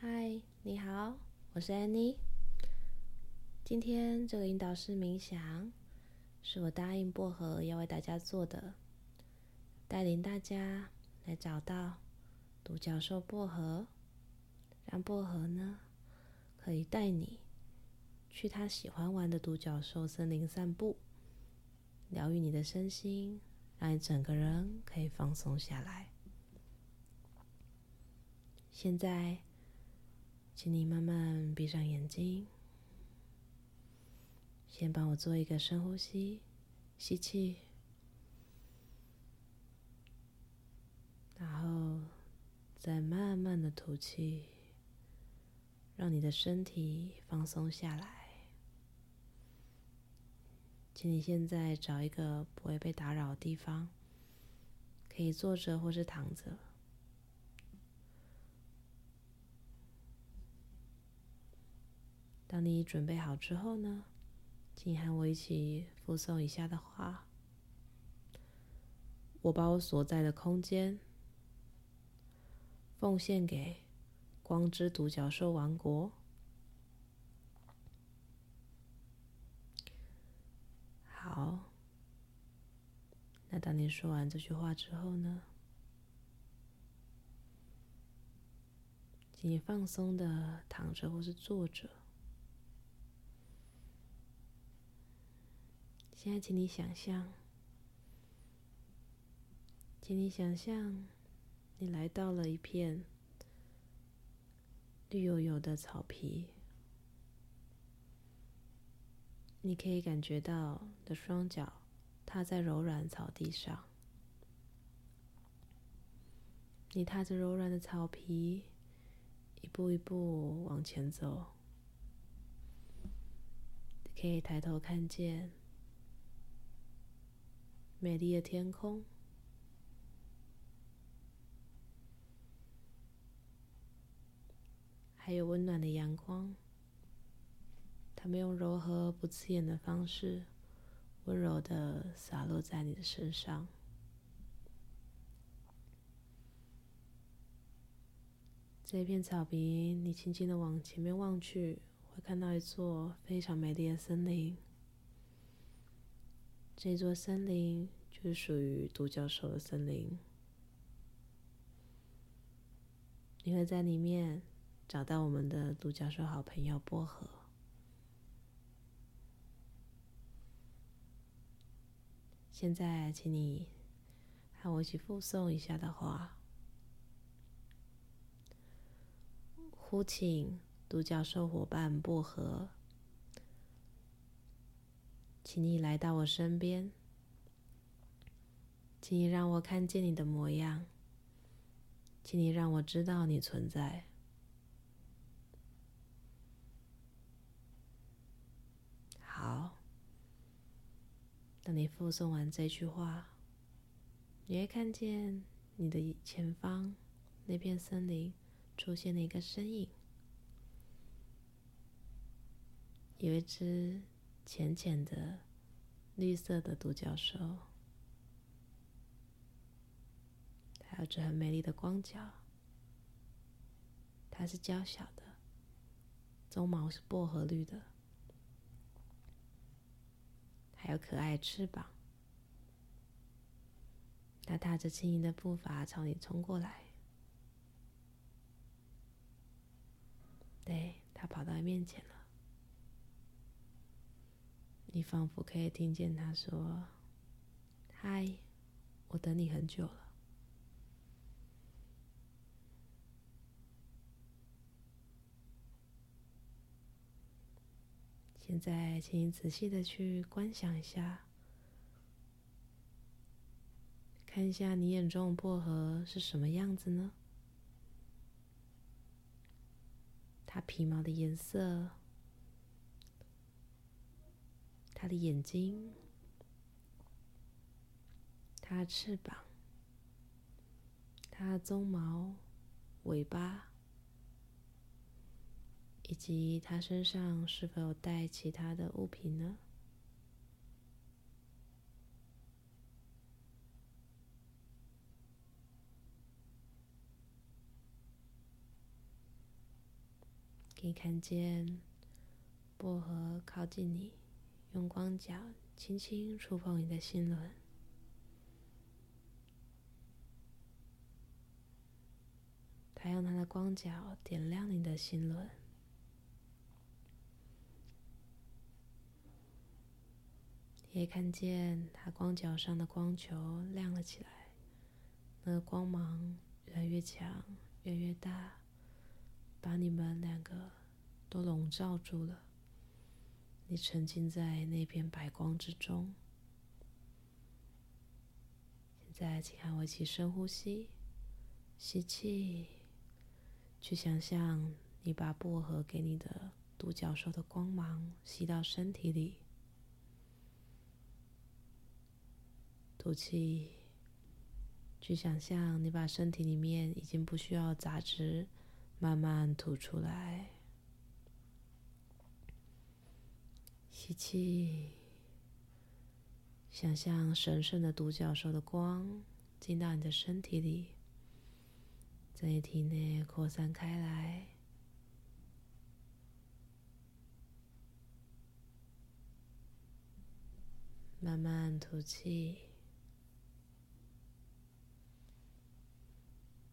嗨，你好，我是 Annie。今天这个引导式冥想是我答应薄荷要为大家做的，带领大家来找到独角兽薄荷，让薄荷呢可以带你去他喜欢玩的独角兽森林散步，疗愈你的身心，让你整个人可以放松下来。现在，请你慢慢闭上眼睛，先帮我做一个深呼吸，吸气，然后再慢慢的吐气，让你的身体放松下来。请你现在找一个不会被打扰的地方，可以坐着或是躺着。当你准备好之后呢，请和我一起复诵以下的话：我把我所在的空间奉献给光之独角兽王国。好，那当你说完这句话之后呢，请你放松的躺着或是坐着。现在，请你想象，请你想象，你来到了一片绿油油的草皮，你可以感觉到的双脚踏在柔软草地上，你踏着柔软的草皮，一步一步往前走，可以抬头看见。美丽的天空，还有温暖的阳光，它们用柔和不刺眼的方式，温柔的洒落在你的身上。这片草坪，你轻轻的往前面望去，会看到一座非常美丽的森林。这座森林就是属于独角兽的森林，你会在里面找到我们的独角兽好朋友薄荷。现在，请你和我一起复诵一下的话：呼请独角兽伙伴薄荷。请你来到我身边，请你让我看见你的模样，请你让我知道你存在。好，当你复诵完这句话，你会看见你的前方那片森林出现了一个身影，有一只。浅浅的绿色的独角兽，还有着很美丽的光角。它是娇小的，鬃毛是薄荷绿的，还有可爱翅膀。它踏着轻盈的步伐朝你冲过来，对，它跑到你面前了。你仿佛可以听见他说：“嗨，我等你很久了。”现在，请你仔细的去观想一下，看一下你眼中的薄荷是什么样子呢？它皮毛的颜色。它的眼睛，它的翅膀，它的鬃毛、尾巴，以及它身上是否有带其他的物品呢？可以看见薄荷靠近你，用光脚轻轻触碰你的心轮。他用他的光脚点亮你的心轮。可以看见他光脚上的光球亮了起来，那个光芒越来越强，越来越大，把你们两个都笼罩住了。你沉浸在那片白光之中。现在，请和我一起深呼吸，吸气，去想象你把薄荷给你的独角兽的光芒吸到身体里。吐气，去想象你把身体里面已经不需要杂质慢慢吐出来。吸气，想象神圣的独角兽的光进到你的身体里，在你体内扩散开来。慢慢吐气。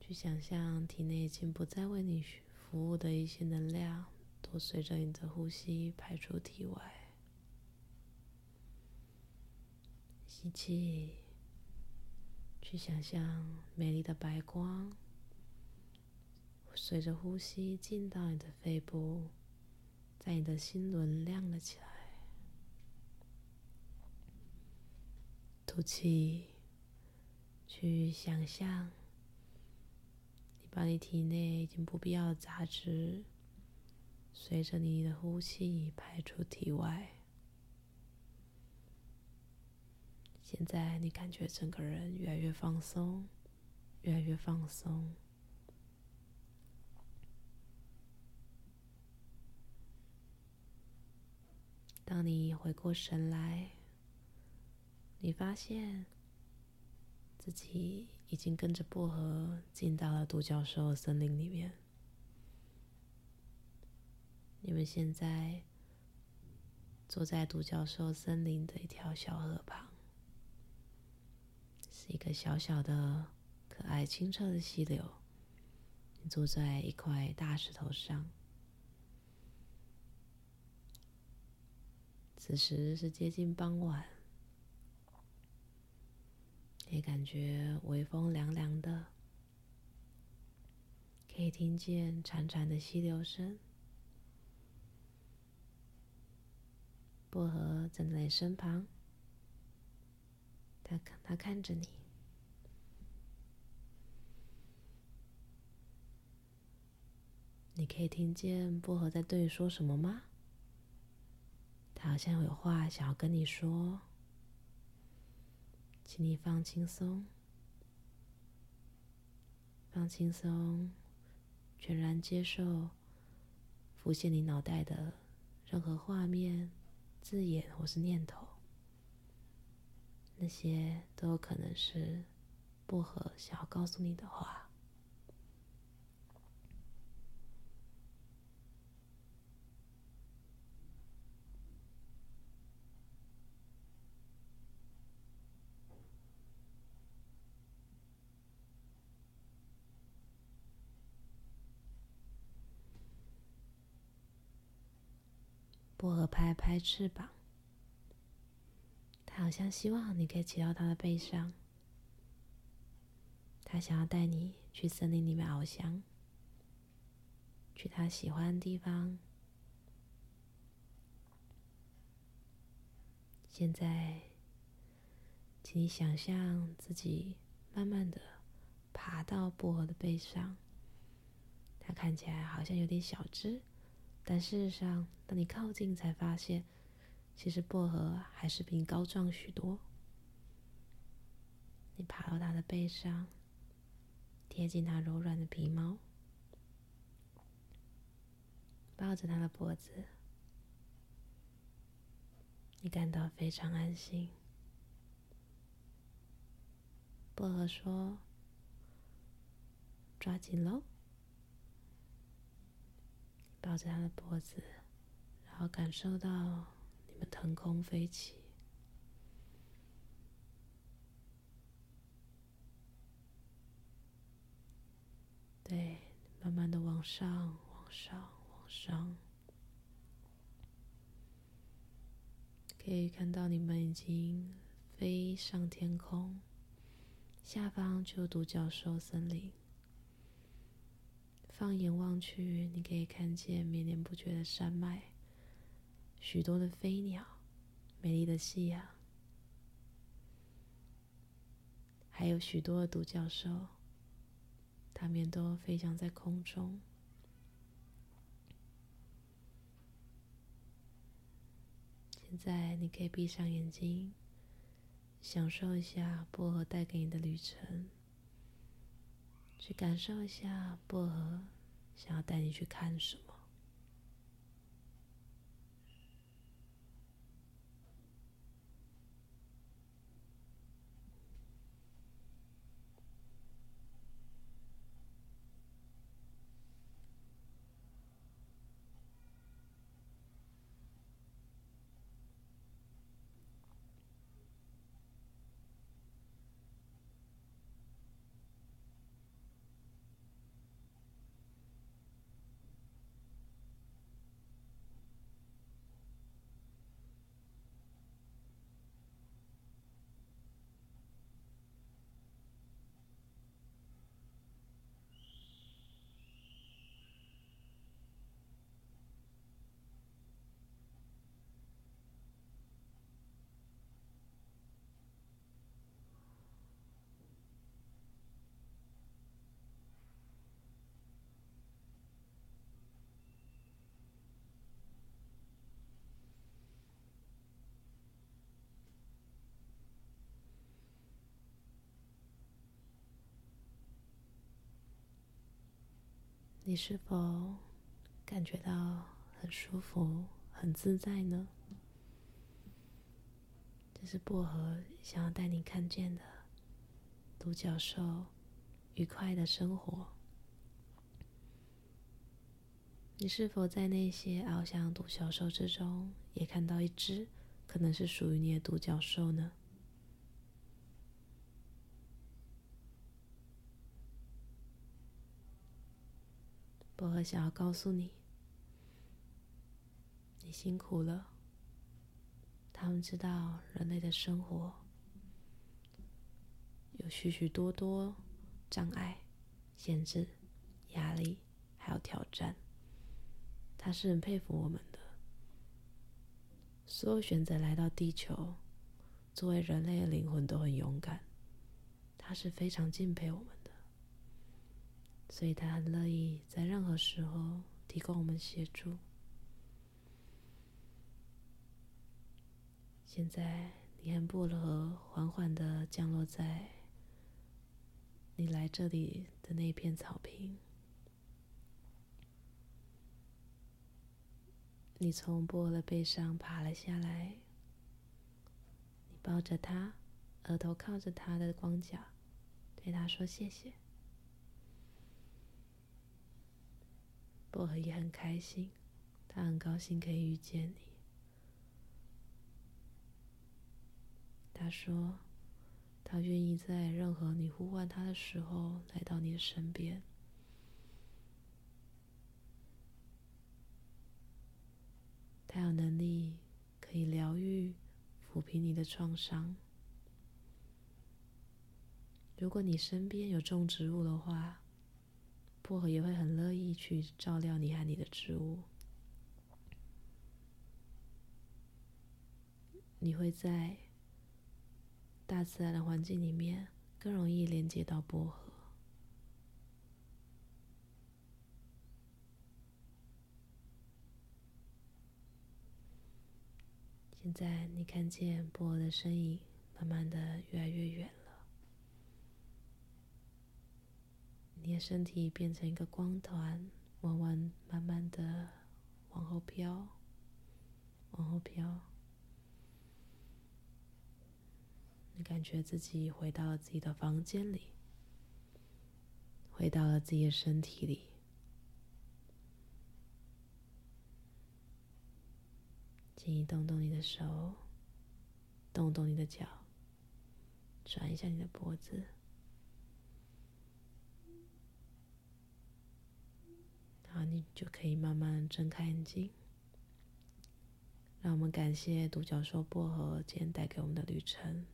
去想象体内已经不再为你服务的一些能量，都随着你的呼吸排出体外。吸气，去想象美丽的白光，随着呼吸进到你的肺部，在你的心轮亮了起来。吐气，去想象。你把你体内已经不必要的杂质，随着你的呼气排出体外。现在你感觉整个人越来越放松，越来越放松。当你回过神来，你发现自己。已经跟着薄荷进到了独角兽森林里面。你们现在坐在独角兽森林的一条小河旁，一个小小的、可爱、清澈的溪流。你坐在一块大石头上，此时是接近傍晚。也感觉微风凉凉的，可以听见潺潺的溪流声。薄荷站在身旁，他看，他看着你。你可以听见薄荷在对你说什么吗？他好像有话想要跟你说。请你放轻松，放轻松，全然接受浮现你脑袋的任何画面、字眼或是念头，那些都有可能是薄荷想要告诉你的话。薄荷拍拍翅膀，他好像希望你可以骑到他的背上。他想要带你去森林里面翱翔，去他喜欢的地方。现在，请你想象自己慢慢的爬到薄荷的背上，他看起来好像有点小只。但事实上，当你靠近，才发现，其实薄荷还是比你高壮许多。你爬到它的背上，贴近它柔软的皮毛，抱着它的脖子，你感到非常安心。薄荷说：“抓紧喽！”抱着他的脖子，然后感受到你们腾空飞起。对，慢慢的往上，往上，往上。可以看到你们已经飞上天空，下方就有独角兽森林。放眼望去，你可以看见绵绵不绝的山脉，许多的飞鸟，美丽的夕阳，还有许多的独角兽，它们都飞翔在空中。现在你可以闭上眼睛，享受一下薄荷带给你的旅程，去感受一下薄荷想要带你去看什么。你是否感觉到很舒服、很自在呢？这是薄荷想要带你看见的独角兽愉快的生活。你是否在那些翱翔独角兽之中，也看到一只可能是属于你的独角兽呢？想要告诉你，你辛苦了。他们知道人类的生活有许许多多障碍、限制、压力，还有挑战。他是很佩服我们的。所有选择来到地球，作为人类的灵魂都很勇敢。他是非常敬佩我们。所以他很乐意在任何时候提供我们协助。现在，你和薄荷缓缓的降落在你来这里的那片草坪。你从薄荷的背上爬了下来，你抱着他，额头靠着他的光脚，对他说谢谢。薄荷也很开心，他很高兴可以遇见你。他说，他愿意在任何你呼唤他的时候来到你的身边。他有能力可以疗愈、抚平你的创伤。如果你身边有种植物的话，薄荷也会很乐意去照料你和你的植物。你会在大自然的环境里面更容易连接到薄荷。现在你看见薄荷的身影，慢慢的越来越远。你的身体变成一个光团，弯弯慢慢的往后飘，往后飘。你感觉自己回到了自己的房间里，回到了自己的身体里。请你动动你的手，动动你的脚，转一下你的脖子，然后你就可以慢慢睁开眼睛。让我们感谢独角兽薄荷今天带给我们的旅程。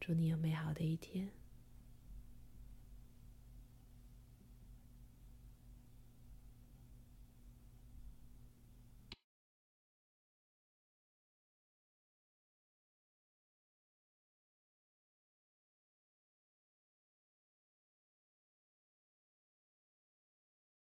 祝你有美好的一天。